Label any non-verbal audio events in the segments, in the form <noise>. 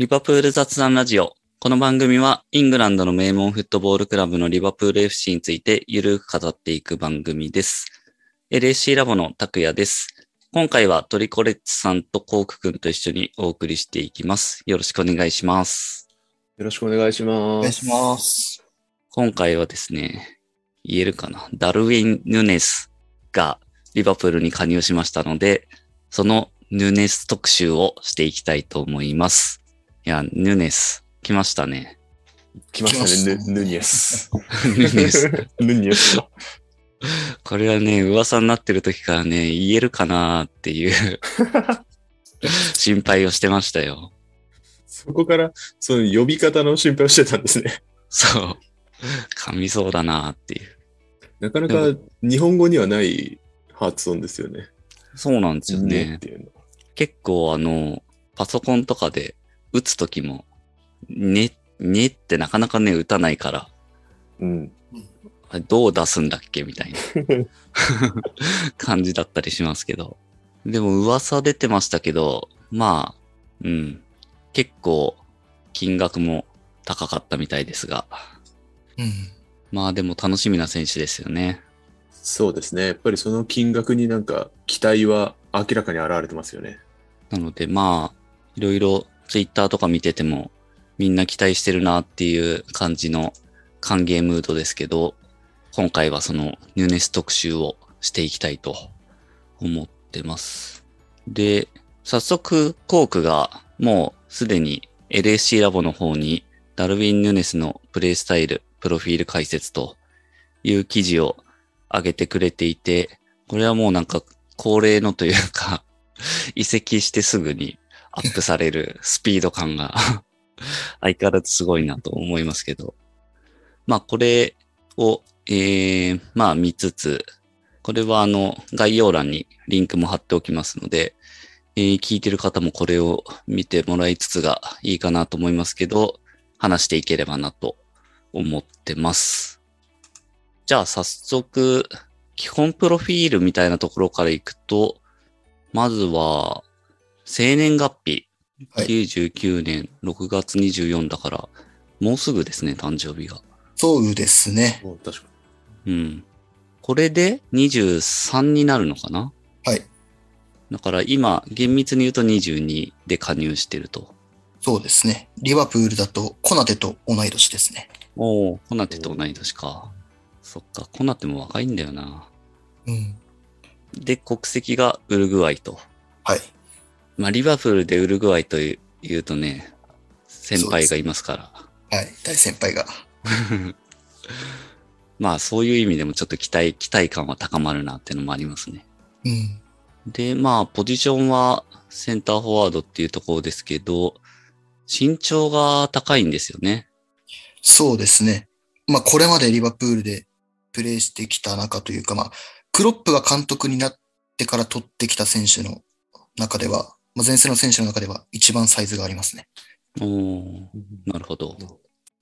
リバプール雑談ラジオ。この番組はイングランドの名門フットボールクラブのリバプール FC についてゆるく語っていく番組です。LAC ラボの拓也です。今回はトリコレッツさんとコークくんと一緒にお送りしていきます。よろしくお願いします。よろしくお願いします。お願いします。今回はですね、言えるかな。ダルウィン・ヌネスがリバプールに加入しましたので、そのヌネス特集をしていきたいと思います。いや、ヌネス、来ましたね。来ましたね、ヌヌニエス。<laughs> ヌネス。<laughs> ヌニエス。これはね、噂になってる時からね、言えるかなっていう <laughs> 心配をしてましたよ。そこから、その呼び方の心配をしてたんですね。そう。噛みそうだなっていう。なかなか日本語にはない発音ですよね。そうなんですよね。結構あの、パソコンとかで打つ時も、ね、ねってなかなかね、打たないから、うん。あれどう出すんだっけみたいな感じだったりしますけど。でも噂出てましたけど、まあ、うん。結構金額も高かったみたいですが。うん。まあでも楽しみな選手ですよね。そうですね。やっぱりその金額になんか期待は明らかに現れてますよね。なのでまあ、いろいろツイッターとか見てても、みんな期待してるなっていう感じの歓迎ムードですけど、今回はそのニューネス特集をしていきたいと思ってます。で、早速、コークがもうすでに LSC ラボの方にダルウィン・ヌネスのプレイスタイル、プロフィール解説という記事を上げてくれていて、これはもうなんか恒例のというか、<laughs> 移籍してすぐにアップされるスピード感が <laughs> 相変わらずすごいなと思いますけど。まあこれを、えー、まあ見つつ、これはあの概要欄にリンクも貼っておきますので、えー聞いてる方もこれを見てもらいつつがいいかなと思いますけど、話していければなと思ってます。じゃあ早速、基本プロフィールみたいなところからいくと、まずは、生年月日、はい99年6月24だから、もうすぐですね、誕生日が。そうですね。確かうん。これで23になるのかな？はい。だから今、厳密に言うと22で加入してると。そうですね。リバプールだとコナテと同い年ですね。おおコナテと同い年か。そっか、コナテも若いんだよな。うん。で、国籍がウルグアイと。はい。まあ、リバプールでウルグアイという言うとね、先輩がいますから。はい。大先輩が。<laughs> まあそういう意味でもちょっと期待、期待感は高まるなっていうのもありますね。うん。で、まあポジションはセンターフォワードっていうところですけど、身長が高いんですよね。そうですね。まあ、これまでリバプールでプレーしてきた中というか、まあ、クロップが監督になってから取ってきた選手の中では、まあ、前世の選手の中では一番サイズがありますね。お。なるほど。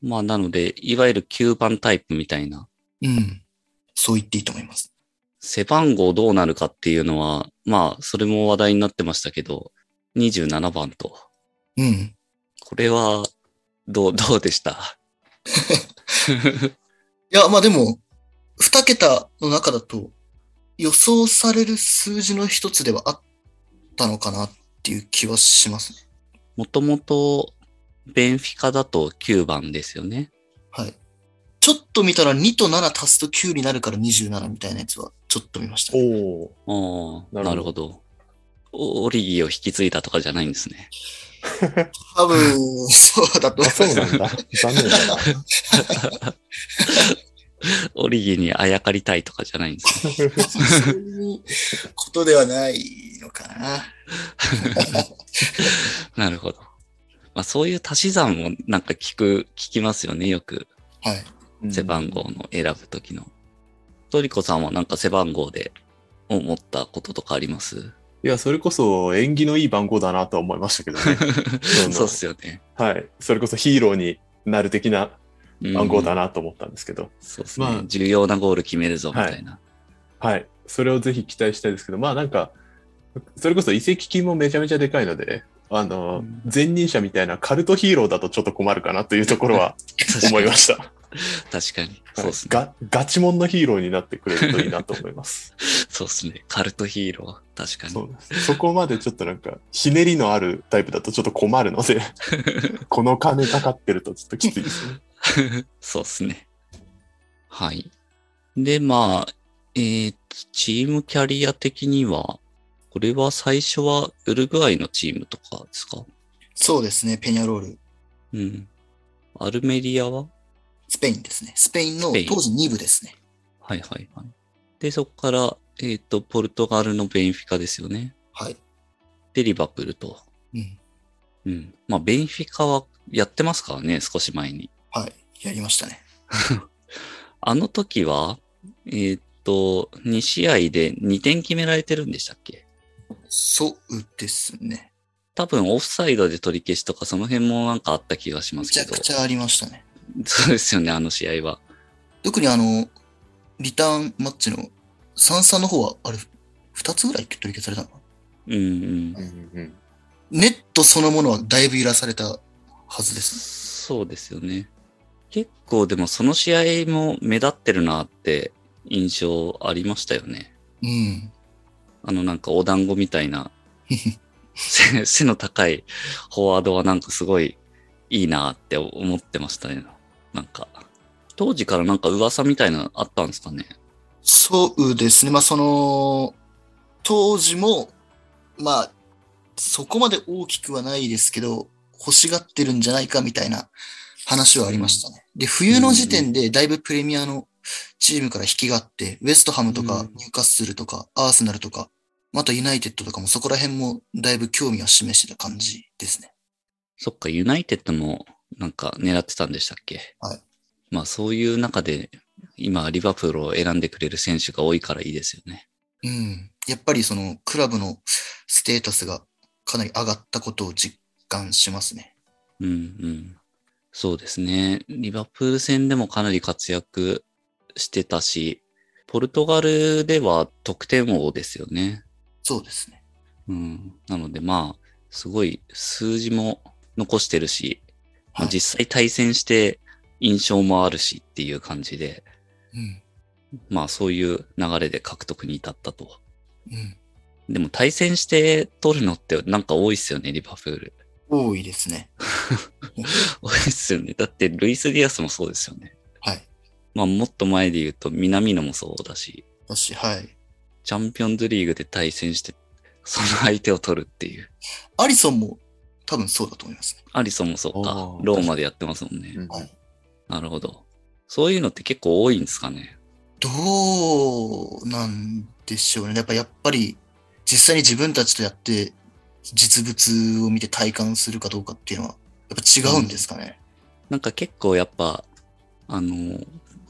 まあなので、いわゆる9番タイプみたいな、うん。そう言っていいと思います。背番号どうなるかっていうのは、まあそれも話題になってましたけど、27番と。うん。これは、どう、どうでした？<laughs> いや、まあでも、二桁の中だと予想される数字の一つではあったのかなっていう気はしますね。もともと、ベンフィカだと9番ですよね。はい。ちょっと見たら2と7足すと9になるから27みたいなやつはちょっと見ました、ね。おお。ああ、ななるほど。おオリギーを引き継いだとかじゃないんですね。多分、<laughs> そうだとあ、思います。そうなんだ。残念だな。オリギーにあやかりたいとかじゃないんですね。<laughs> そういうことではないのかな。<laughs> なるほど。まあそういう足し算もなんか聞く、聞きますよね、よく。はい。背番号の選ぶときの。トリコさんはなんか背番号で思ったこととかあります？いや、それこそ縁起のいい番号だなとは思いましたけどね。<laughs> のそうっすよね。はい。それこそヒーローになる的なうん番号だなと思ったんですけど。そうですね、まあ重要なゴール決めるぞ、みたいな。はい。それをぜひ期待したいですけど、まあなんか、それこそ移籍金もめちゃめちゃでかいので、あの、うん前任者みたいなカルトヒーローだとちょっと困るかなというところは <laughs> 思いました。確かに。そうですね。がガチモンのヒーローになってくれるといいなと思います。<laughs> そうですね。カルトヒーロー。確かに。そ。そこまでちょっとなんか、ひねりのあるタイプだとちょっと困るので、<laughs> この金かかってるとちょっときついですね。そうですね。はい。で、まあ、えーと、チームキャリア的には、これは最初はウルグアイのチームとかですか？そうですね、ペニャロール。うん。アルメリアは？スペインですね。スペインの当時2部ですね。はいはいはい。で、そこから、えっ、と、ポルトガルのベンフィカですよね。はい。で、リバプールと。うん。うん。まあ、ベンフィカはやってますからね、少し前に。はい。やりましたね。<laughs> あの時は、えっ、と、2試合で2点決められてるんでしたっけ？そうですね。多分オフサイドで取り消しとかその辺もなんかあった気がしまめすけど。ちゃくちゃありましたね。そうですよね、あの試合は。特にあの、リターンマッチの3-3の方は、あれ、2つぐらい取り消されたのかな？うんうん。うんうんネットそのものはだいぶ揺らされたはずです。そうですよね。結構でもその試合も目立ってるなって印象ありましたよね。うん。あのなんかお団子みたいな <laughs> 背の高いフォワードはなんかすごいいいなって思ってましたね。なんか、当時からなんか噂みたいなのあったんですかね？そうですね。まあ、その、当時も、まあ、そこまで大きくはないですけど、欲しがってるんじゃないかみたいな話はありましたね。で、冬の時点でだいぶプレミアのチームから引きがあって、ウエストハムとかうんニューカッスルとかアーセナルとか、またユナイテッドとかもそこら辺もだいぶ興味を示してた感じですね。そっか、ユナイテッドもなんか狙ってたんでしたっけ？はい。まあそういう中で今リバプールを選んでくれる選手が多いからいいですよね。うん。やっぱりそのクラブのステータスがかなり上がったことを実感しますね。うんうん。そうですね。リバプール戦でもかなり活躍してたし、ポルトガルでは得点王ですよね。そうですね。うん。なのでまあ、すごい数字も残してるし、まあはい実際対戦して印象もあるしっていう感じで、うん。まあそういう流れで獲得に至ったと。うん。でも対戦して取るのってなんか多いっすよね、リバプール。多いですね。<laughs> 多いっすよね。だってルイス・ディアスもそうですよね。はい。まあもっと前で言うと南野もそうだし、はい。チャンピオンズリーグで対戦して、その相手を取るっていう。アリソンも多分そうだと思いますね。アリソンもそうかあー。ローマでやってますもんね。うんはい。なるほど。そういうのって結構多いんですかね。どうなんでしょうね。やっぱ、やっぱり、実際に自分たちとやって、実物を見て体感するかどうかっていうのは、やっぱ違うんですかね。なんか結構やっぱ、あの、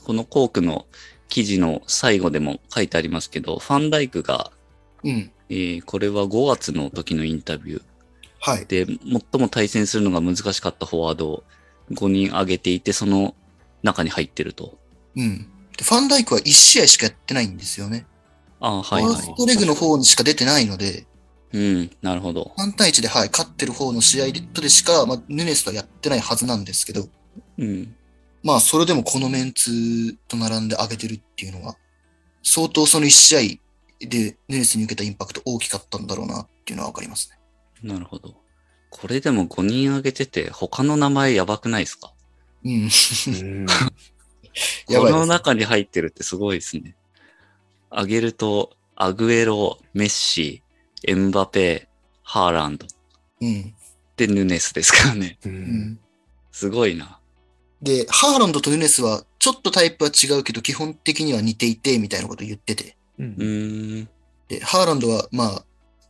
このコークの記事の最後でも書いてありますけど、ファンダイクが、うん。えーこれは5月の時のインタビューはい。で、最も対戦するのが難しかったフォワードを5人挙げていて、その中に入ってると。うん。で、ファンダイクは1試合しかやってないんですよね。ああ、はいはファーストレグの方にしか出てないので、い。うん、なるほど。3対1で、はい、勝ってる方の試合でしか、まあ、ヌネスとはやってないはずなんですけど、うん。まあ、それでもこのメンツと並んで上げてるっていうのは、相当その1試合でヌネスに受けたインパクト大きかったんだろうなっていうのはわかりますね。なるほど。これでも5人挙げてて、他の名前やばくないですか？うん。<laughs> この中に入ってるってすごいですね。挙げると、アグエロ、メッシ、エンバペ、ハーランド。うん。で、ヌネスですからね。ううんん。すごいな。で、ハーランドとヌネスは、ちょっとタイプは違うけど、基本的には似ていて、みたいなことを言ってて。うーん。で、ハーランドは、まあ、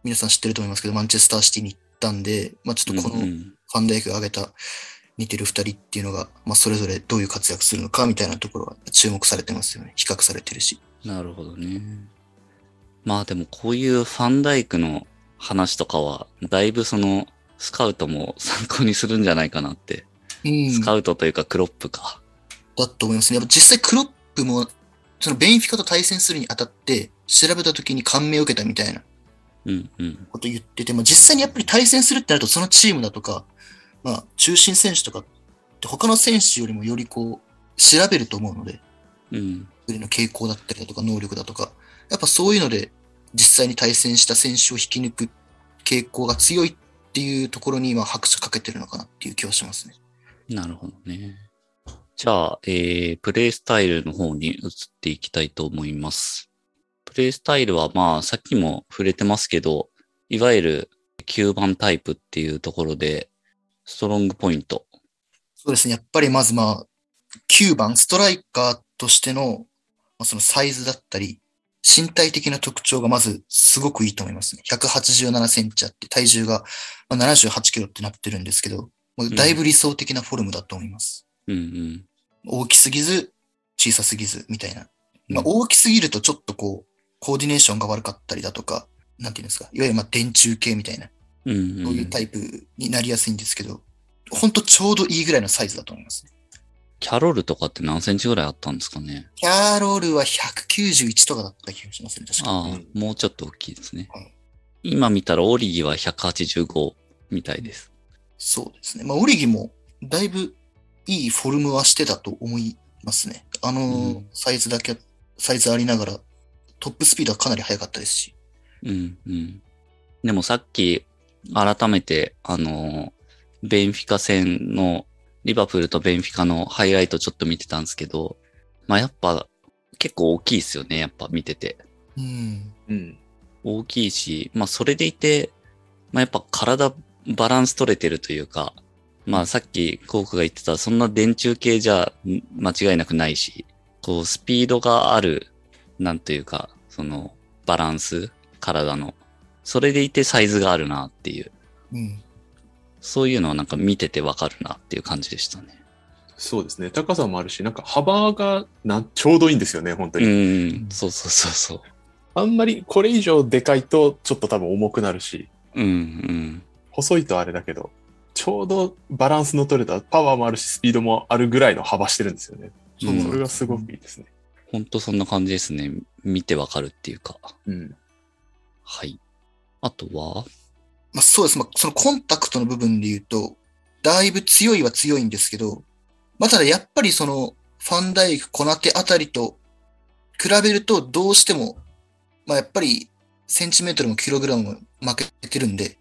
皆さん知ってると思いますけど、マンチェスターシティに行ったんで、まあちょっとこのファンダイクが挙げた似てる二人っていうのが、まあそれぞれどういう活躍するのかみたいなところは注目されてますよね。比較されてるし。なるほどね。まあでもこういうファンダイクの話とかは、だいぶその、スカウトも参考にするんじゃないかなって。うん。スカウトというかクロップか。だと思いますね。やっぱ実際クロップも、そのベンフィカと対戦するにあたって、調べた時に感銘を受けたみたいなうんうん。こと言ってて、まあ、実際にやっぱり対戦するってなると、そのチームだとか、まあ、中心選手とかって他の選手よりもよりこう、調べると思うので、うん。の傾向だったりだとか、能力だとか、やっぱそういうので、実際に対戦した選手を引き抜く傾向が強いっていうところに今拍手かけてるのかなっていう気はしますね。なるほどね。じゃあ、えー、プレイスタイルの方に移っていきたいと思います。プレイスタイルはまあ、さっきも触れてますけど、いわゆる9番タイプっていうところで、ストロングポイント。そうですね。やっぱりまずまあ、9番、ストライカーとしての、まあ、そのサイズだったり、身体的な特徴がまずすごくいいと思いますね。187センチあって、体重がまあ78キロってなってるんですけど、まあだいぶ理想的なフォルムだと思います。うんうん。大きすぎず、小さすぎず、みたいな。まあ、うん大きすぎるとちょっとこう、コーディネーションが悪かったりだとか、なんていうんですか、いわゆるまあ電柱系みたいな、うんうん。そういうタイプになりやすいんですけど、ほんとちょうどいいぐらいのサイズだと思いますね。キャロルとかって何センチぐらいあったんですかねキャロルは191とかだった気がしますね、確かああ、うんもうちょっと大きいですねはい。今見たらオリギは185みたいです。そうですね。まあ、オリギもだいぶいいフォルムはしてたと思いますね。あのサイズだけ、サイズありながら、トップスピードはかなり速かったですし。うんうん。でもさっき改めて、あの、ベンフィカ戦の、リバプールとベンフィカのハイライトちょっと見てたんですけど、まあやっぱ結構大きいですよね、やっぱ見てて。うん。うん。大きいし、まあそれでいて、まあやっぱ体バランス取れてるというか、まあさっきコークが言ってた、そんな電柱系じゃん間違いなくないし、こうスピードがある、なんというか、そのバランス、体の。それでいてサイズがあるなっていう、うん。そういうのはなんか見ててわかるなっていう感じでしたね。そうですね。高さもあるし、なんか幅がなちょうどいいんですよね、本当うに。ん、そうそうそうそう。あんまりこれ以上でかいとちょっと多分重くなるし、うん、うん。細いとあれだけど、ちょうどバランスの取れたパワーもあるし、スピードもあるぐらいの幅してるんですよね。うんそれがすごくいいですね。ほんとそんな感じですね。見てわかるっていうか。うん。はい。あとは、まあ、そうです。まあ、そのコンタクトの部分で言うと、だいぶ強いは強いんですけど、まあ、ただやっぱりその、ファンダイク、コナテあたりと比べるとどうしても、まあ、やっぱりセンチメートルもキログラムも負けてるんで、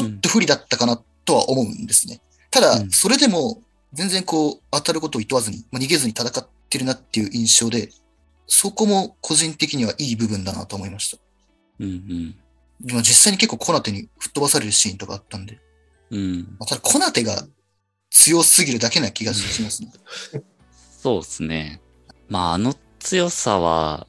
ちょっと不利だったかなとは思うんですね。ただう、んそれでも全然こう、当たることを厭わずに、まあ、逃げずに戦ってるなっていう印象で、そこも個人的にはいい部分だなと思いました。うんでも実際に結構コナテに吹っ飛ばされるシーンとかあったんで、うん。うん。まあただコナテが強すぎるだけな気がしますね。<laughs> そうですね。まあ、あの強さは、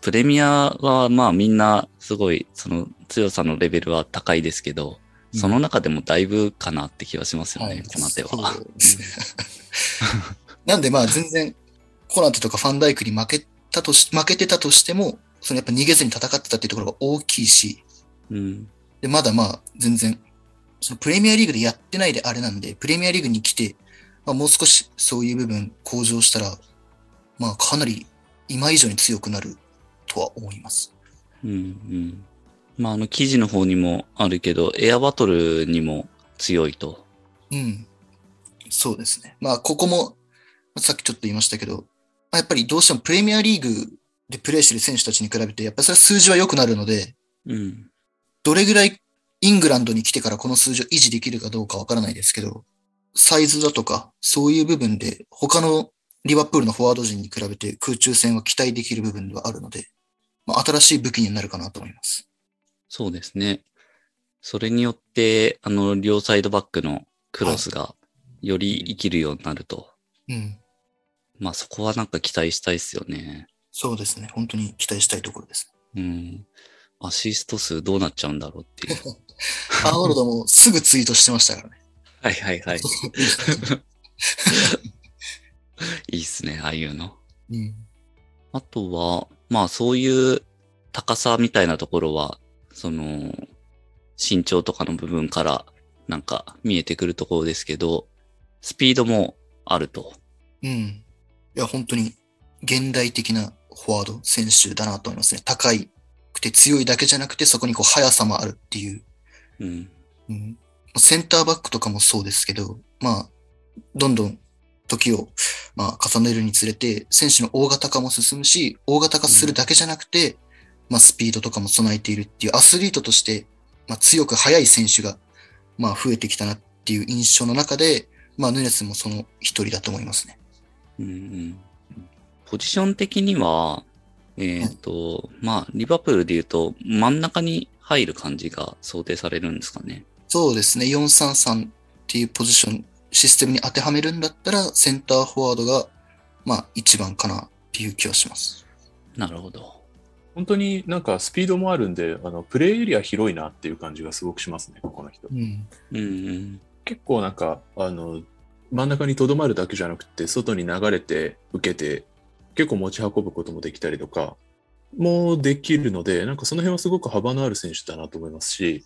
プレミアはまあみんなすごいその強さのレベルは高いですけど、その中でもだいぶかなって気はしますよね、コナテは。そうですね <laughs> なんでまあ全然コナテとかファンダイクに負けたとし、負けてたとしても、そのやっぱ逃げずに戦ってたっていうところが大きいし、うん。で、まだまあ全然、そのプレミアリーグでやってないであれなんで、プレミアリーグに来て、まあ、もう少しそういう部分向上したら、まあかなり今以上に強くなるとは思います。うんうん。まあ、あの記事の方にもあるけど、エアバトルにも強いと。うん。そうですね。まあ、ここも、さっきちょっと言いましたけど、まあ、やっぱりどうしてもプレミアリーグでプレーしてる選手たちに比べて、やっぱりそれは数字は良くなるので、うん。どれぐらいイングランドに来てからこの数字を維持できるかどうかわからないですけど、サイズだとか、そういう部分で、他のリバプールのフォワード陣に比べて空中戦は期待できる部分ではあるので、まあ、新しい武器になるかなと思います。そうですね。それによって、あの、両サイドバックのクロスがより生きるようになると。うん。まあそこはなんか期待したいですよね。そうですね。本当に期待したいところです。うん。アシスト数どうなっちゃうんだろうっていう。<laughs> アーノルドもすぐツイートしてましたからね。<laughs> はいはいはい。<laughs> いいっすね、ああいうの。うん。あとは、まあそういう高さみたいなところは、その、身長とかの部分からなんか見えてくるところですけど、スピードもあると。うん。いや、本当に現代的なフォワード選手だなと思いますね。高いくくて強いだけじゃなくて、そこにこう速さもあるっていう。うん。うん、センターバックとかもそうですけど、まあ、どんどん時を、まあ、重ねるにつれて、選手の大型化も進むし、大型化するだけじゃなくて、まあ、スピードとかも備えているっていう、アスリートとして、まあ、強く速い選手が、まあ、増えてきたなっていう印象の中で、まあ、ヌネスもその一人だと思いますね。うんうん。ポジション的には、えっ、と、まあ、リバプールで言うと、真ん中に入る感じが想定されるんですかね。そうですね。433っていうポジション、システムに当てはめるんだったら、センターフォワードが、まあ、一番かなっていう気はします。なるほど。本当になんかスピードもあるんで、あのプレイエリア広いなっていう感じがすごくしますね、この人。うん。うんうん。結構なんか、あの、真ん中にとどまるだけじゃなくて、外に流れて受けて、結構持ち運ぶこともできたりとか、もできるので、なんかその辺はすごく幅のある選手だなと思いますし、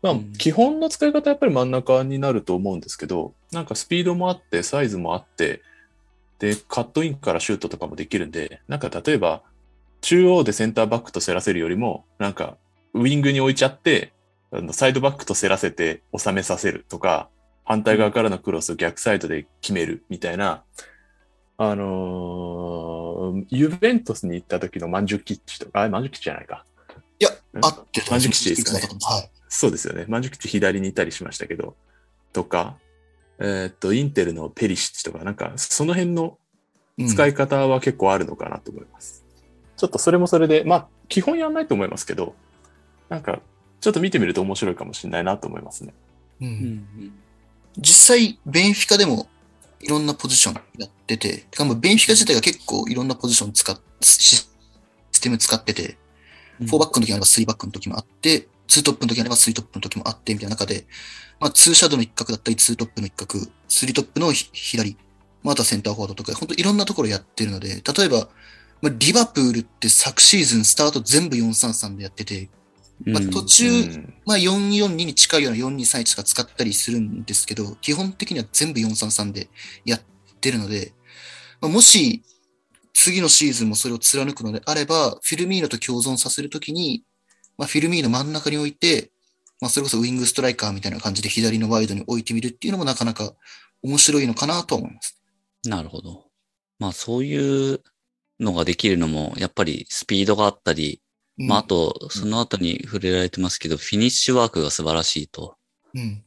まあうん、基本の使い方はやっぱり真ん中になると思うんですけど、なんかスピードもあって、サイズもあって、で、カットインからシュートとかもできるんで、なんか例えば、中央でセンターバックと競らせるよりも、なんか、ウィングに置いちゃって、あのサイドバックと競らせて収めさせるとか、反対側からのクロスを逆サイドで決めるみたいな、あのーユベントスに行った時のマンジュキッチとか、あ、マンジュキッチじゃないか。いや、うん合ってたマンジュキッチですかねはい。そうですよね。マンジュキッチ左にいたりしましたけど、とか、えーっと、インテルのペリシッチとか、なんか、その辺のうん使い方は結構あるのかなと思います。ちょっとそれもそれで、まあ、基本やんないと思いますけど、なんか、ちょっと見てみると面白いかもしれないなと思いますね。うんうん実際、ベンフィカでもいろんなポジションやってて、てかもうベンフィカ自体が結構いろんなポジション使っ、システム使ってて、うん。4バックの時もあれば3バックの時もあって、2トップの時もあれば3トップの時もあって、みたいな中で、まあ2シャドウの一角だったり、2トップの一角、3トップのひ左、まあ、あとはセンターフォワードとか、本当いろんなところやってるので、例えば、まあ、リバプールって昨シーズンスタート全部433でやってて、まあ、うん途中、うんまあ、442に近いような4231とか使ったりするんですけど、基本的には全部433でやってるので、まあ、もし次のシーズンもそれを貫くのであれば、フィルミーノと共存させるときに、まあ、フィルミーノ真ん中に置いて、まあ、それこそウィングストライカーみたいな感じで左のワイドに置いてみるっていうのもなかなか面白いのかなとは思います。なるほど。まあそういうのができるのも、やっぱりスピードがあったり、うんまああと、その後に触れられてますけど、フィニッシュワークが素晴らしいと。うん。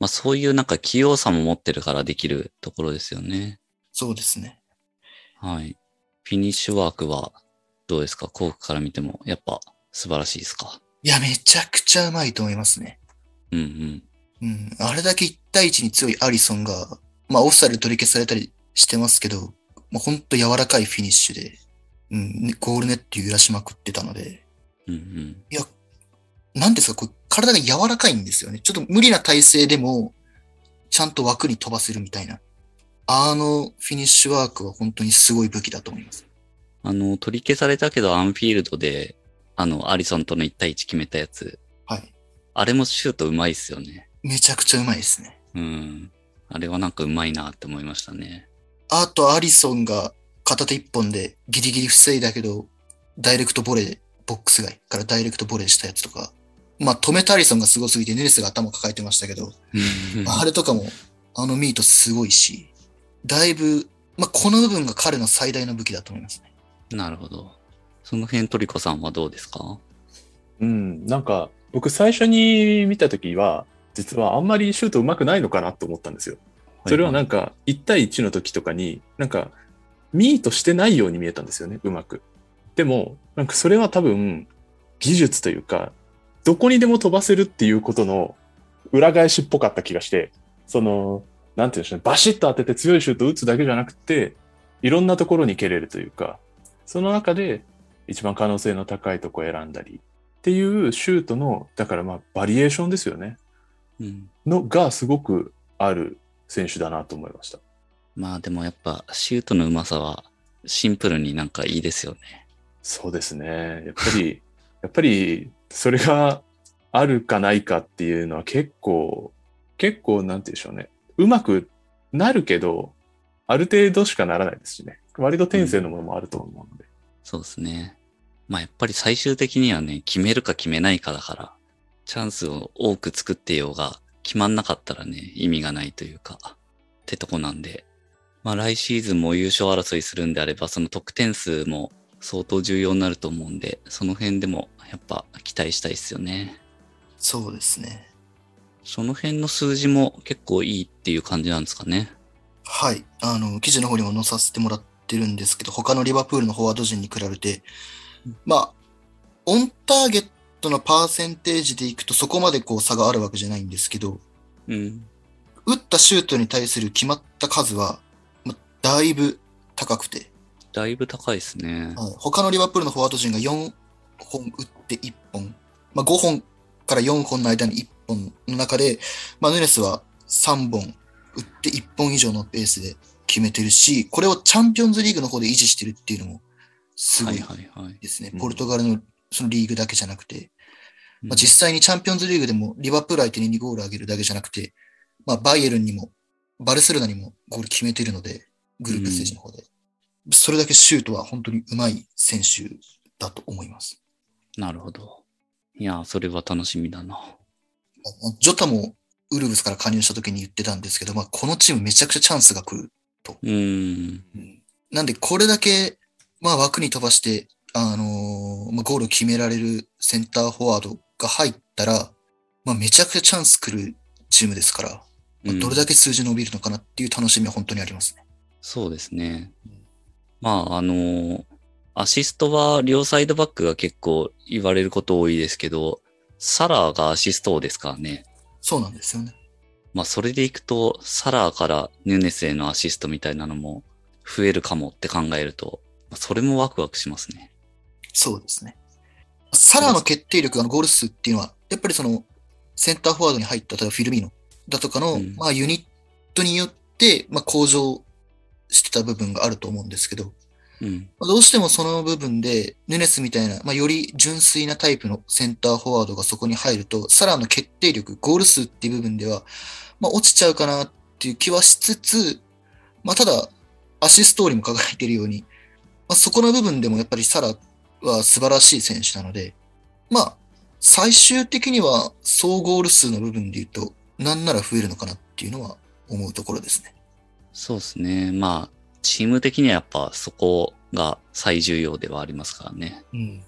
まあそういうなんか器用さも持ってるからできるところですよね。そうですね。はい。フィニッシュワークはどうですか？コークから見てもやっぱ素晴らしいですか？いや、めちゃくちゃうまいと思いますね。うんうん。うん。あれだけ1対1に強いアリソンが、まあオフサイドで取り消されたりしてますけど、まあほんと柔らかいフィニッシュで、うん、ねゴールネット揺らしまくってたので、うんうん。なんですか、これ体が柔らかいんですよね。ちょっと無理な体勢でも、ちゃんと枠に飛ばせるみたいな。あのフィニッシュワークは本当にすごい武器だと思います。あの、取り消されたけどアンフィールドで、あの、アリソンとの1対1決めたやつ。はい。あれもシュートうまいっすよね。めちゃくちゃうまいですね。うん。あれはなんかうまいなって思いましたね。あと、アリソンが片手一本でギリギリ防いだけど、ダイレクトボレー、ボックス外からダイレクトボレーしたやつとか。まあ、止めたアリソンがすごすぎて、ネレスが頭抱えてましたけど、あれとかも、あのミートすごいし、だいぶ、まあ、この部分が彼の最大の武器だと思いますね。なるほど。その辺トリコさんはどうですか？うん、なんか、僕最初に見たときは、実はあんまりシュート上手くないのかなと思ったんですよ。それはなんか、1対1の時とかに、なんか、ミートしてないように見えたんですよね、うまく。でも、なんかそれは多分、技術というか、どこにでも飛ばせるっていうことの裏返しっぽかった気がして、その、なんていうんでしょうね、バシッと当てて強いシュートを打つだけじゃなくて、いろんなところに蹴れるというか、その中で一番可能性の高いとこを選んだりっていうシュートの、だからまあバリエーションですよね。うん。のがすごくある選手だなと思いました。まあでもやっぱシュートのうまさはシンプルになんかいいですよね。そうですね。やっぱり、<laughs> やっぱりそれがあるかないかっていうのは結構、結構なんて言うんでしょうね。うまくなるけど、ある程度しかならないですしね。割と天性のものもあると思うので。そうですね。まあやっぱり最終的にはね、決めるか決めないかだから、チャンスを多く作ってようが、決まんなかったらね、意味がないというか、ってとこなんで、まあ来シーズンも優勝争いするんであれば、その得点数も相当重要になると思うんで、その辺でもやっぱ期待したいですよね。そうですね。その辺の数字も結構いいっていう感じなんですかね。はい。あの、記事の方にも載させてもらってるんですけど、他のリバプールのフォワード陣に比べて、まあ、オンターゲットのパーセンテージでいくとそこまでこう差があるわけじゃないんですけど、うん。打ったシュートに対する決まった数は、まあ、だいぶ高くて、だいぶ高いですね。はい他のリバプールのフォワード陣が4本打って1本、まあ、5本から4本の間に1本の中で、まあ、ヌネスは3本打って1本以上のペースで決めてるし、これをチャンピオンズリーグの方で維持してるっていうのもすごはいいはいはい。ですね。うんポルトガルのそのリーグだけじゃなくて、うんまあ、実際にチャンピオンズリーグでもリバプール相手に2ゴール上げるだけじゃなくて、まあ、バイエルンにもバルセロナにもゴール決めてるので、グループステージの方で。それだけシュートは本当に上手い選手だと思います。なるほど。いや、それは楽しみだな。ジョタもウルブスから加入した時に言ってたんですけど、まあ、このチームめちゃくちゃチャンスが来る。うーん。なんで、これだけ、まあ、枠に飛ばして、あのーまあ、ゴールを決められるセンターフォワードが入ったら、まあ、めちゃくちゃチャンス来るチームですから、まあうんどれだけ数字伸びるのかなっていう楽しみは本当にありますね。そうですね。まあ、あのアシストは両サイドバックが結構言われること多いですけど、サラーがアシスト王ですからね。そうなんですよね。まあ、それでいくと、サラーからヌネスへのアシストみたいなのも増えるかもって考えると、まあそれもワクワクしますね。そうですね。サラーの決定力、あのゴール数っていうのは、やっぱりその、センターフォワードに入った、例えばフィルミーノだとかの、うんまあユニットによって、まあ向上してた部分があると思うんですけど、うん。まあどうしてもその部分で、ヌネスみたいな、まあ、より純粋なタイプのセンターフォワードがそこに入ると、サラーの決定力、ゴール数っていう部分では、まあ、落ちちゃうかなっていう気はしつつ、まあ、ただ、アシストーリーも輝いているように、まあ、そこの部分でもやっぱりサラは素晴らしい選手なので、まあ、最終的には総ゴール数の部分で言うと、なんなら増えるのかなっていうのは思うところですね。そうですね。まあ、チーム的にはやっぱそこが最重要ではありますからね。うん。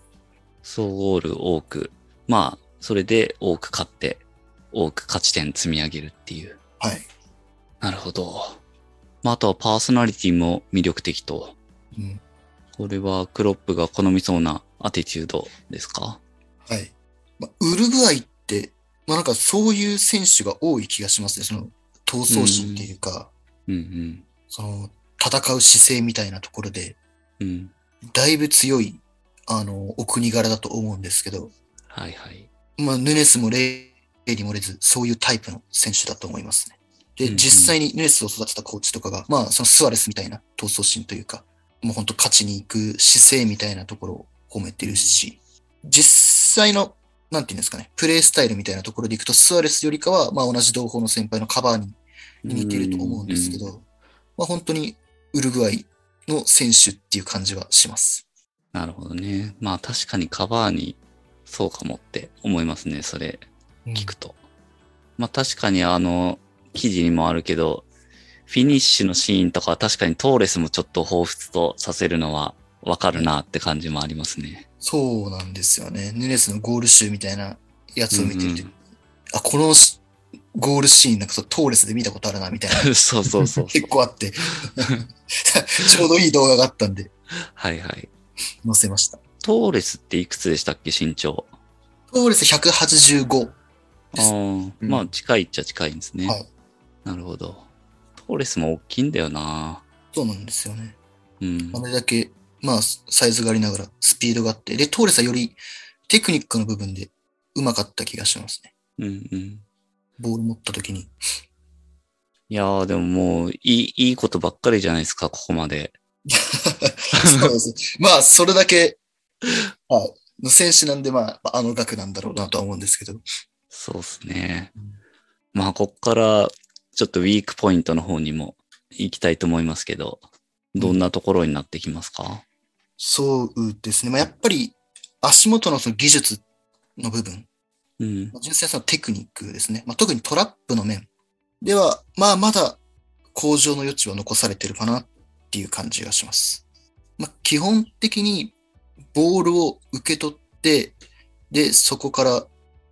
総ゴール多く、まあ、それで多く勝って、多く勝ち点積み上げるっていう。はい。なるほど。まあ、あとはパーソナリティも魅力的と。うん。これはクロップが好みそうなアティチュードですか？はい。まあ、ウルグアイって、まあなんかそういう選手が多い気がしますね。その闘争心っていうか、うんうん。その戦う姿勢みたいなところで、うん。だいぶ強い、あの、お国柄だと思うんですけど、はいはい。まあ、ヌネスもレイに漏れず、そういうタイプの選手だと思いますね。で、うんうん実際にヌネスを育てたコーチとかが、まあ、そのスアレスみたいな闘争心というか、もう本当勝ちに行く姿勢みたいなところを褒めてるし、実際の、なんていうんですかね、プレースタイルみたいなところでいくと、スアレスよりかは、まあ同じ同胞の先輩のカバーに似てると思うんですけど、うんまあ本当にウルグアイの選手っていう感じはします。なるほどね。まあ確かにカバーにそうかもって思いますね。それ聞くと。まあ確かにあの記事にもあるけど、フィニッシュのシーンとかは確かにトーレスもちょっと彷彿とさせるのはわかるなって感じもありますね。そうなんですよね。ヌネスのゴール集みたいなやつを見てると、うんうんあ、このしゴールシーンなんかそうトーレスで見たことあるなみたいなそうそうそう。<laughs> 結構あって、ちょうどいい動画があったんではいはい。載せました。トーレスっていくつでしたっけ身長？トーレス185。ですああ、まあ近いっちゃ近いんですね。はいなるほど。トーレスも大きいんだよな。そうなんですよね。うん。あれだけ、まあ、サイズがありながらスピードがあって、で、トーレスはよりテクニックの部分で上手かった気がしますね。うんうん。ボール持った時に。いやーでももういい、いいことばっかりじゃないですか、ここまで。そうです。まあ、それだけ、はい。の選手なんで、まあ、あの額なんだろうなとは思うんですけど。そうですねうん。まあ、こっから、ちょっとウィークポイントの方にも行きたいと思いますけど、どんなところになってきますか、そうですね。まあ、やっぱり、足元のその技術の部分、うん。純粋なそのテクニックですね。まあ、特にトラップの面では、まあまだ向上の余地は残されてるかなっていう感じがします。まあ、基本的にボールを受け取って、で、そこから、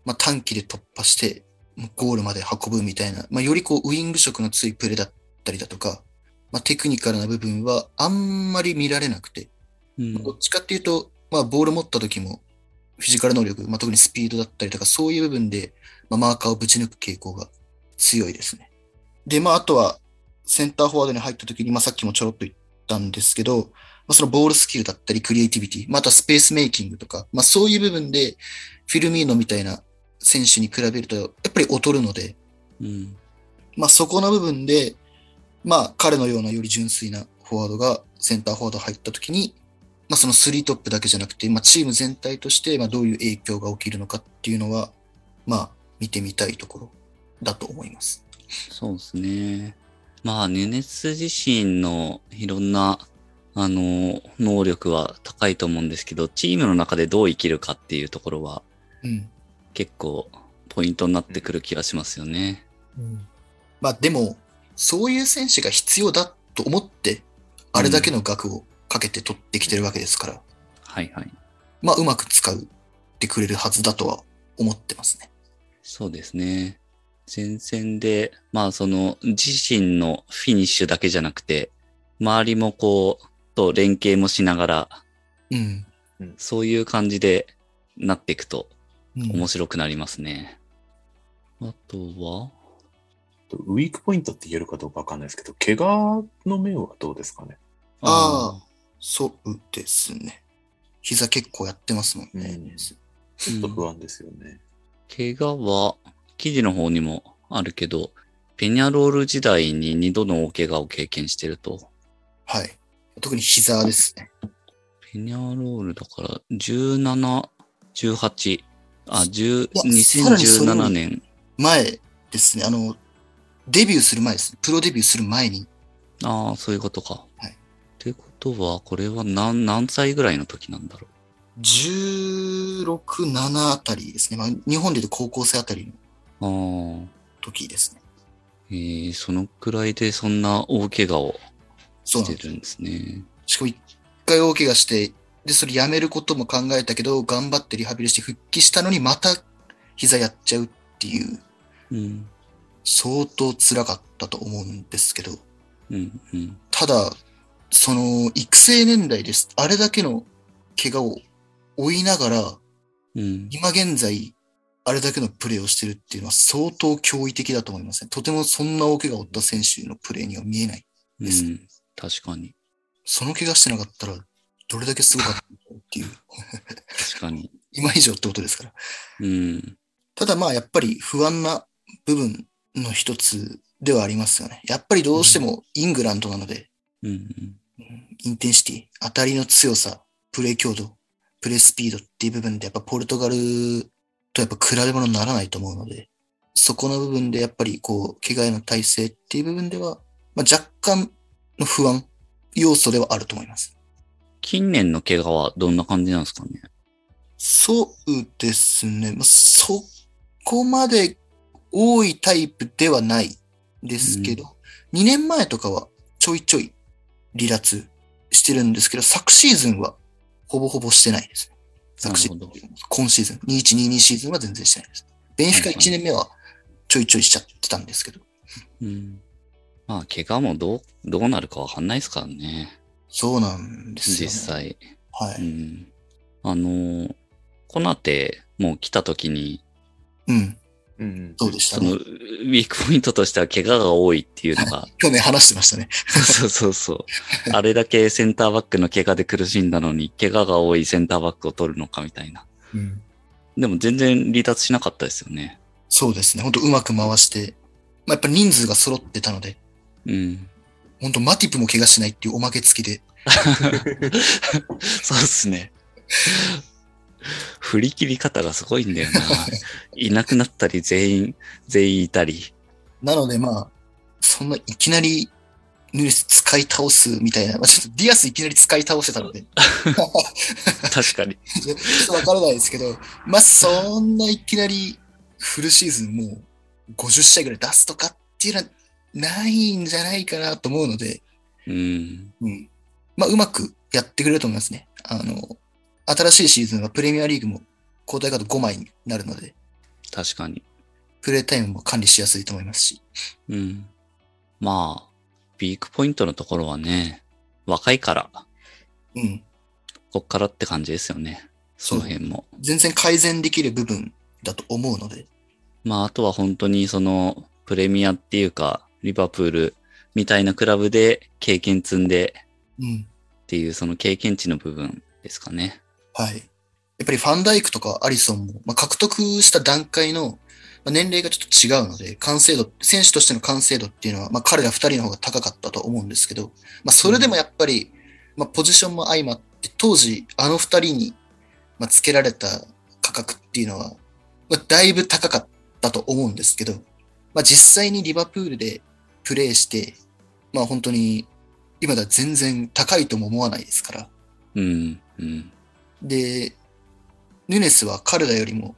まあ、短期で突破して、ゴールまで運ぶみたいな、まあ、よりこう、ウイング色の強いプレーだったりだとか、まあ、テクニカルな部分はあんまり見られなくて、うん。どっちかっていうと、まあ、ボール持った時も、フィジカル能力、まあ、特にスピードだったりとか、そういう部分で、まあ、マーカーをぶち抜く傾向が強いですね。で、まあ、あとは、センターフォワードに入った時に、まあ、さっきもちょろっと言ったんですけど、まあ、そのボールスキルだったり、クリエイティビティ、またスペースメイキングとか、まあ、そういう部分で、フィルミーノみたいな選手に比べると、やっぱり劣るので、うん。まあ、そこの部分で、まあ、彼のようなより純粋なフォワードがセンターフォワード入ったときに、まあ、その3トップだけじゃなくて、まあ、チーム全体として、まあ、どういう影響が起きるのかっていうのは、まあ、見てみたいところだと思います。そうですね。まあ、ヌネス自身のいろんな、あの、能力は高いと思うんですけど、チームの中でどう生きるかっていうところはうん。結構ポイントになってくる気がしますよね。まあ、でも、そういう選手が必要だと思って、あれだけの額をかけて取ってきてるわけですから、はいはい。まあ、うまく使うってくれるはずだとは思ってますね。そうですね。前線で、まあその自身のフィニッシュだけじゃなくて、周りもこう、と連携もしながら、うん。そういう感じでなっていくとうん面白くなりますね。あとは、ウィークポイントって言えるかどうかわかんないですけど、怪我の面はどうですかね？あそうですね。膝結構やってますもんね。うんちょっと不安ですよね。怪我は、記事の方にもあるけど、ペニャロール時代に2度の大怪我を経験してると。はい。特に膝ですね。ペニャロールだから、17、18、あ、10いやさらにそれより2017年。前ですね。あの、デビューする前です。プロデビューする前に。ああ、そういうことか。はいってことは、これは何、何歳ぐらいの時なんだろ16、7あたりですね。まあ、日本で言うと高校生あたりのう。ああ、時ですね。えー、そのくらいでそんな大怪我を。してるんですね。しかも一回大怪我して、で、それやめることも考えたけど、頑張ってリハビリして復帰したのにまた膝やっちゃうっていう、うん、相当辛かったと思うんですけど、うん、うん。ただ、その育成年代です。あれだけの怪我を負いながら、うん、今現在、あれだけのプレーをしてるっていうのは相当驚異的だと思いますね。とてもそんな大怪我を負った選手のプレーには見えない。ですうん、確かに。その怪我してなかったら、どれだけすごかったっていう、確かに。<laughs> 今以上ってことですから。うん、ただまあやっぱり不安な部分の一つではありますよね。やっぱりどうしてもイングランドなので、うん、インテンシティ、当たりの強さ、プレー強度、プレースピードっていう部分でやっぱポルトガルとやっぱ比べ物にならないと思うので、そこの部分でやっぱりこう、怪我への耐性っていう部分では、まあ、若干の不安要素ではあると思います。近年の怪我はどんな感じなんですかね？そうですね。まあ、そこまで多いタイプではないですけど、2年前とかはちょいちょい離脱してるんですけど、昨シーズンはほぼほぼしてないですね。昨シーズン。今シーズン、2122シーズンは全然してないです。ベンフィカ1年目はちょいちょいしちゃってたんですけど、うん。まあ、怪我もどう、どうなるかわかんないですからね。そうなんですよ、ね。実。際。はい。うん。あのー、コナテも来た時に、うん。うんそうでした？その、ウね。ィークポイントとしては怪我が多いっていうのが、<laughs> 去年話してましたね。そうそうそう。あれだけセンターバックの怪我で苦しんだのに、怪我が多いセンターバックを取るのかみたいな。うん。でも全然離脱しなかったですよね。そうですね。本当うまく回して、まあ、やっぱ人数が揃ってたので、うん。本当マティプも怪我しないっていうおまけ付きで、<laughs> そうですね。<laughs> 振り切り方がすごいんだよな。<laughs> いなくなったり全員、全員いたり。なのでまあ、そんないきなりヌネス使い倒すみたいな、まあ、ちょっとディアスいきなり使い倒してたので、<laughs> 確かに。ちょっとわからないですけど、まあそんないきなりフルシーズンもう50試合ぐらい出すとかっていうのはないんじゃないかなと思うので、うん。うん。まあうまくやってくれると思いますね。あの、新しいシーズンはプレミアリーグも交代カード5枚になるので、確かに。プレイタイムも管理しやすいと思いますし。うん。まあ、ビークポイントのところはね、若いから、うん。こっからって感じですよね。その辺も。全然改善できる部分だと思うので、まあ、あとは本当にその、プレミアっていうか、リバプールみたいなクラブで経験積んでうん。っていうその経験値の部分ですかね。はい。やっぱりファンダイクとかアリソンも、まあ、獲得した段階のまあ年齢がちょっと違うので、完成度、選手としての完成度っていうのは、まあ、彼ら二人の方が高かったと思うんですけど、まあ、それでもやっぱり、まあ、ポジションも相まって、当時、あの二人に、まあ、つけられた価格っていうのは、まあ、だいぶ高かったと思うんですけど、まあ、実際にリバプールでプレーして、まあ、本当に、今では全然高いとも思わないですから、うん、うん。で、ヌネスは彼らよりも、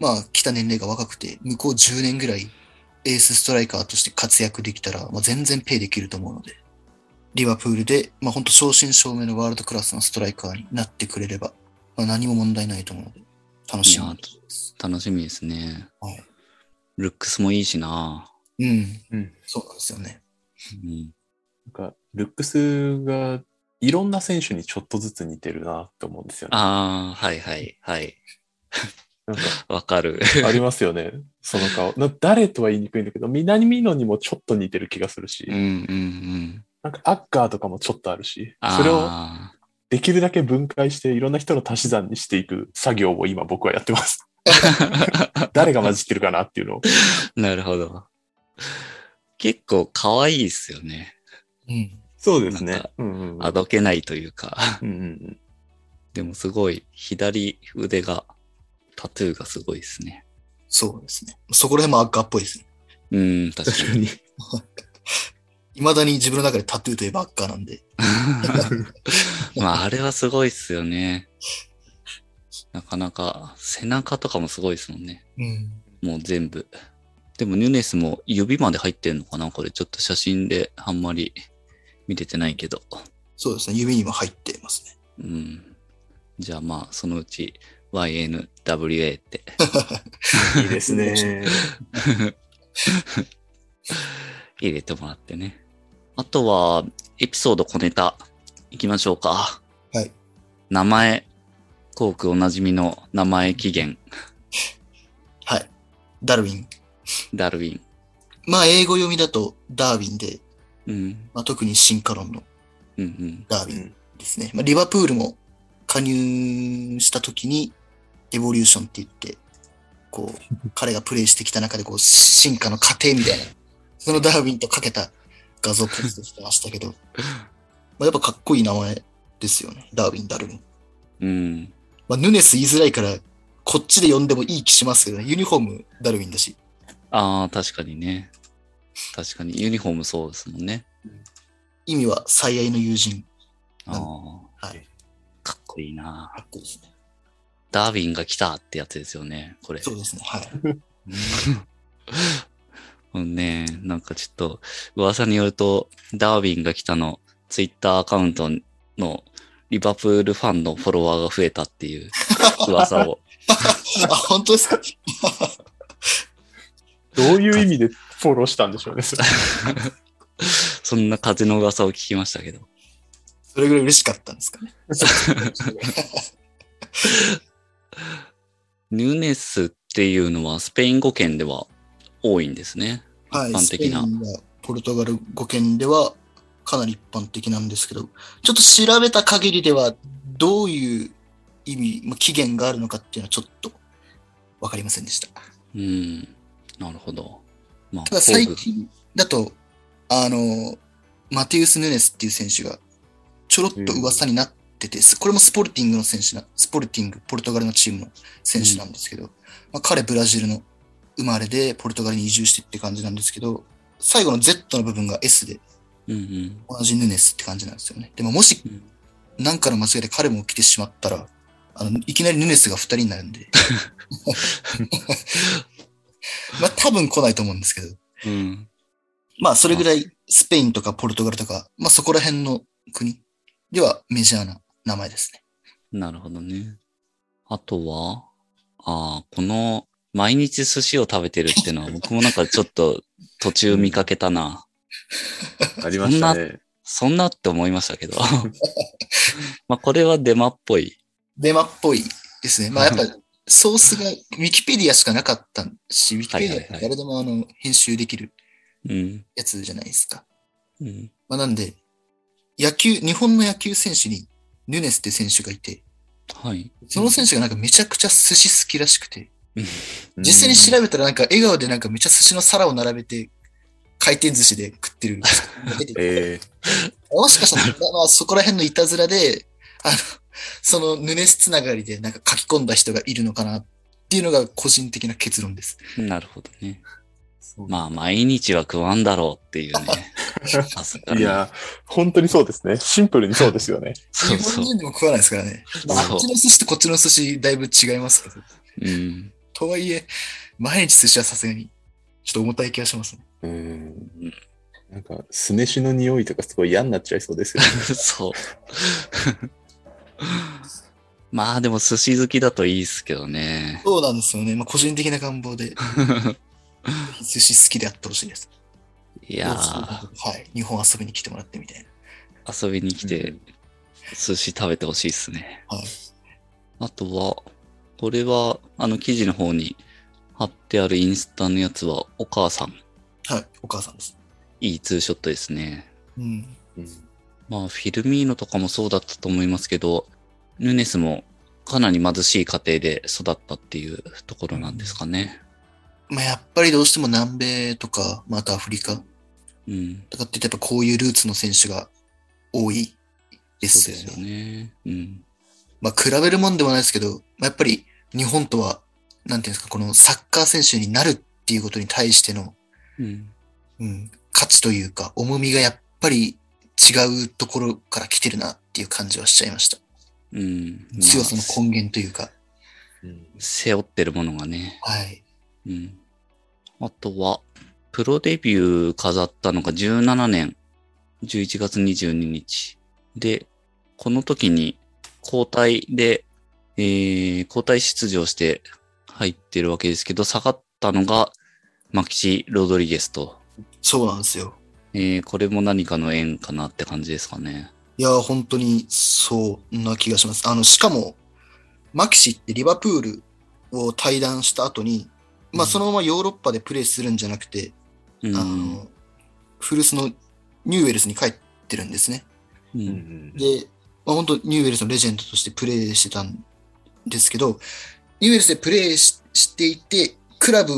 まあ、来た年齢が若くて、向こう10年ぐらいエースストライカーとして活躍できたら、まあ、全然ペイできると思うので、リバプールで、まあ本当正真正銘のワールドクラスのストライカーになってくれれば、まあ、何も問題ないと思うので、楽しみです。楽しみですね。はい。ルックスもいいしな。うん。うん。そうなんですよね。うん。なんか、ルックスがいろんな選手にちょっとずつ似てるなって思うんですよね。ああ、はいはい、はい。なんか、わかる。ありますよね。その顔。な誰とは言いにくいんだけど、南野にもちょっと似てる気がするし、うん、うん、うん。なんかアッカーとかもちょっとあるし、あそれをあできるだけ分解していろんな人の足し算にしていく作業を今僕はやってます。<laughs> 誰が混じってるかなっていうのを。ーなるほど。結構可愛いですよね。うん。そうですねなんか。うんうんあどけないというか。でもすごい、左腕が、タトゥーがすごいですね。そうですね。そこら辺もアッカーっぽいですね。うん、確かに。未だに自分の中でタトゥーといえばアッカーなんで。<laughs> まあ、あれはすごいっすよね。なかなか、背中とかもすごいですもんね。うん。もう全部。でも、ニュネスも指まで入ってんのかな？これちょっと写真であんまり見れてないけど。そうですね。指にも入ってますね。うん。じゃあまあ、そのうち YNWA って <laughs> いいですね。<laughs> 入れてもらってね。あとは、エピソード小ネタ、いきましょうか。はい。名前、コークおなじみの名前起源、はい。ダルウィン。ダルウィン。まあ、英語読みだとダーウィンで、うん。まあ、特に進化論の。ダーウィンですね。まあ、リバプールも加入した時に、エボリューションって言って、こう、<laughs> 彼がプレイしてきた中で、こう、進化の過程みたいな、そのダーウィンとかけた画像ポストしてましたけど、<laughs> まあ、やっぱかっこいい名前ですよね。ダーウィン、ダルウィン。うん。まあ、ヌネス言いづらいから、こっちで呼んでもいい気しますけどね。ユニフォーム、ダルウィンだし。ああ、確かにね。確かに、ユニフォームそうですもんね。意味は最愛の友人。ああ、はい。かっこいいな。かっこいいですね。ダーウィンが来たってやつですよね、これ。そうですね。はい。うん <laughs> ね、なんかちょっと噂によると、ダーウィンが来たの、ツイッターアカウントのリバプールファンのフォロワーが増えたっていう <laughs> 噂を。あ、本当ですか？<laughs> どういう意味でフォローしたんでしょうね。<laughs> そんな風の噂を聞きましたけど。それぐらい嬉しかったんですかね。<laughs> ニューネスっていうのはスペイン語圏では多いんですね。はい。一般的なスペインやポルトガル語圏ではかなり一般的なんですけど、ちょっと調べた限りではどういう意味、まあ起源があるのかっていうのはちょっとわかりませんでした。うん。なるほど。まあ、ただ最近だと、あの、マテウス・ヌネスっていう選手がちょろっと噂になってて、これもスポルティングの選手な、スポルティング、ポルトガルのチームの選手なんですけど、まあ、彼ブラジルの生まれでポルトガルに移住してって感じなんですけど、最後の Z の部分が S で、うんうん。同じヌネスって感じなんですよね。でももしうん何かの間違いで彼も来てしまったら、あの、いきなりヌネスが2人になるんで。<laughs> <laughs> まあ多分来ないと思うんですけど。うん。まあそれぐらいスペインとかポルトガルとか、まあそこら辺の国ではメジャーな名前ですね。なるほどね。あとは、ああ、この、毎日寿司を食べてるっていうのは僕もなんかちょっと途中見かけたな。<laughs> ありましたね。そんなって思いましたけど。<laughs> まあこれはデマっぽい。デマっぽいですね。まあやっぱソースがウィキペディアしかなかったし、ウィキペディアって誰でもあの編集できるうん。やつじゃないですか。うん。まあなんで、野球、日本の野球選手にヌネスって選手がいて、はい。その選手がなんかめちゃくちゃ寿司好きらしくて、うん実際に調べたらなんか笑顔でなんかめちゃ寿司の皿を並べて回転寿司で食ってる。<laughs> えもしかしたら、まあ、そこら辺のいたずらで、あの、そのヌネスつながりでなんか書き込んだ人がいるのかなっていうのが個人的な結論です。なるほどね。ーまあ毎日は食わんだろうっていうね。<laughs> いや、本当にそうですね。シンプルにそうですよね。そうそう。日本人でも食わないですからね。まあ、あっちの寿司とこっちの寿司だいぶ違いますけど。うん。とはいえ、毎日寿司はさすがに、ちょっと重たい気がしますね。うん。なんか、酢飯の匂いとかすごい嫌になっちゃいそうですよね。<laughs> そう。<laughs> まあでも寿司好きだといいっすけどね。そうなんですよね。まあ、個人的な願望で、<laughs> 寿司好きであってほしいです。いやー、はい。日本遊びに来てもらってみたいな。遊びに来てうん寿司食べてほしいっすね。はい。あとは、これは、あの記事の方に貼ってあるインスタのやつは、お母さん。はい。お母さんです。いいツーショットですね。うん。うんまあ、フィルミーノとかもそうだったと思いますけど、ヌネスもかなり貧しい家庭で育ったっていうところなんですかね。まあ、やっぱりどうしても南米とか、またアフリカうん。とかってやっぱこういうルーツの選手が多いでそうですよね。すよね。うん。まあ、比べるもんでもないですけど、まあ、やっぱり日本とは、なんていうんですか、このサッカー選手になるっていうことに対しての、うん。うん、価値というか、重みがやっぱり違うところから来てるなっていう感じはしちゃいました。うん。まあ強さの根源というか。うん背負ってるものがね。はい。うん。あとは、プロデビュー飾ったのが17年11月22日。で、この時に交代で、えー、交代出場して入ってるわけですけど、下がったのがマキシ・ロドリゲスと。そうなんですよ。えー、これも何かの縁かなって感じですかね。いや、本当にそんな気がします。あの、しかも、マキシってリバプールを退団した後に、まあ、うんそのままヨーロッパでプレーするんじゃなくて、うん。あの、古巣のニューウェルスに帰ってるんですね。う。うんんで、まあ、本当ニューウェルスのレジェンドとしてプレーしてたんですけど、ニューウェルスでプレーししていて、クラブ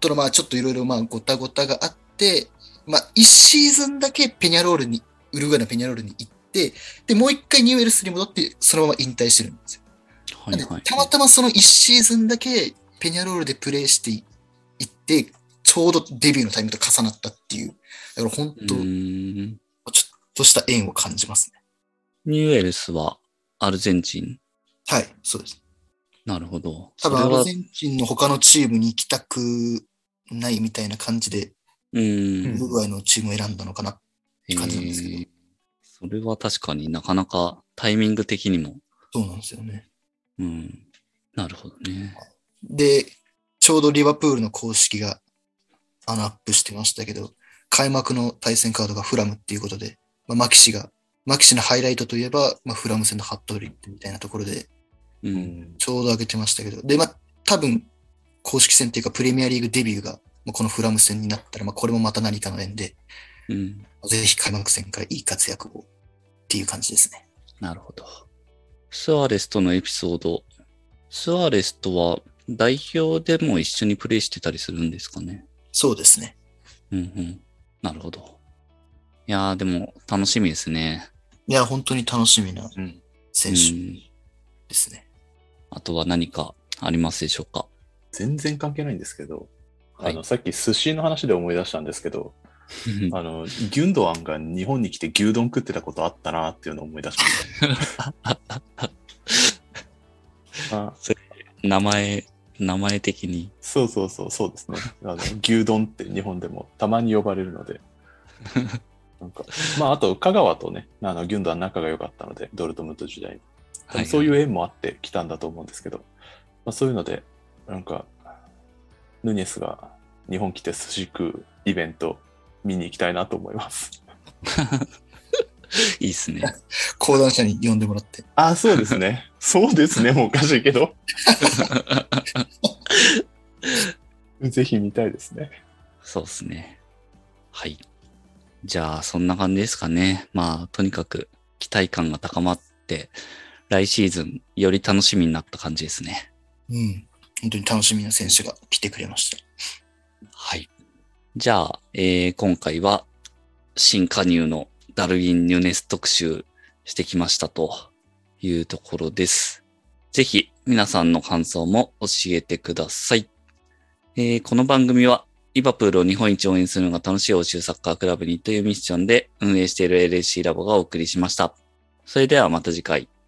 とのまあちょっといろいろまあごたごたがあって、まあ一シーズンだけペニャロールに、ウルグアイのペニャロールに行って、で、もう一回ニューウェルスに戻って、そのまま引退してるんですよ。はいはい。たまたまその一シーズンだけペニャロールでプレーしていって、ちょうどデビューのタイムと重なったっていう、だから本当。ちょっとした縁を感じますね。ニューエルスはアルゼンチン？はい、そうです。なるほど。多分アルゼ、ンチンの他のチームに行きたくないみたいな感じで、うウん。ルグアイのチームを選んだのかな。て感じなんですけどえーそれは確かになかなかタイミング的にも。そうなんですよね。うん。なるほどね。で、ちょうどリバプールの公式があのアップしてましたけど、開幕の対戦カードがフラムっていうことで、まあ、マキシが、マキシのハイライトといえば、まあ、フラム戦のハットトリックみたいなところで、う。うんんちょうど上げてましたけど、で、まあ、多分、公式戦っていうか、プレミアリーグデビューが、まあこのフラム戦になったら、まあ、これもまた何かの縁で、うん。ぜひ開幕戦からいい活躍をっていう感じですね。なるほど。スアレスとのエピソード。スアレスとは代表でも一緒にプレイしてたりするんですかね。そうですね。うんうん。なるほど。いやーでも楽しみですね。いや、本当に楽しみなうんう選手ん。ですね。あとは何かありますでしょうか？全然関係ないんですけど、はいあのさっき寿司の話で思い出したんですけど、<laughs> あの、ギュンドアンが日本に来て牛丼食ってたことあったなっていうのを思い出しました。<laughs> あ名前、名前的に。そうそうそう、そうですね。あの牛丼って日本でもたまに呼ばれるので。<laughs> なんかまあ、あと、香川とね、あのギュンドアン仲が良かったので、ドルトムント時代そういう縁もあって来たんだと思うんですけど、まあ、そういうので、なんか、ヌニェスが日本来て寿司食うイベント見に行きたいなと思います。<laughs> いいっすね。講談社に呼んでもらって。あ、そうですね。そうですね。<laughs> もうおかしいけど。<laughs> ぜひ見たいですね。そうですね。はい。じゃあ、そんな感じですかね。まあ、とにかく期待感が高まって、来シーズンより楽しみになった感じですね。うん。本当に楽しみな選手が来てくれました。はい。じゃあ、えー今回は新加入のダルウィン・ニュネス特集してきましたというところです。ぜひ皆さんの感想も教えてください。えーこの番組はリバプールを日本一応援するのが楽しい欧州サッカークラブにというミッションで運営している LSC ラボがお送りしました。それではまた次回。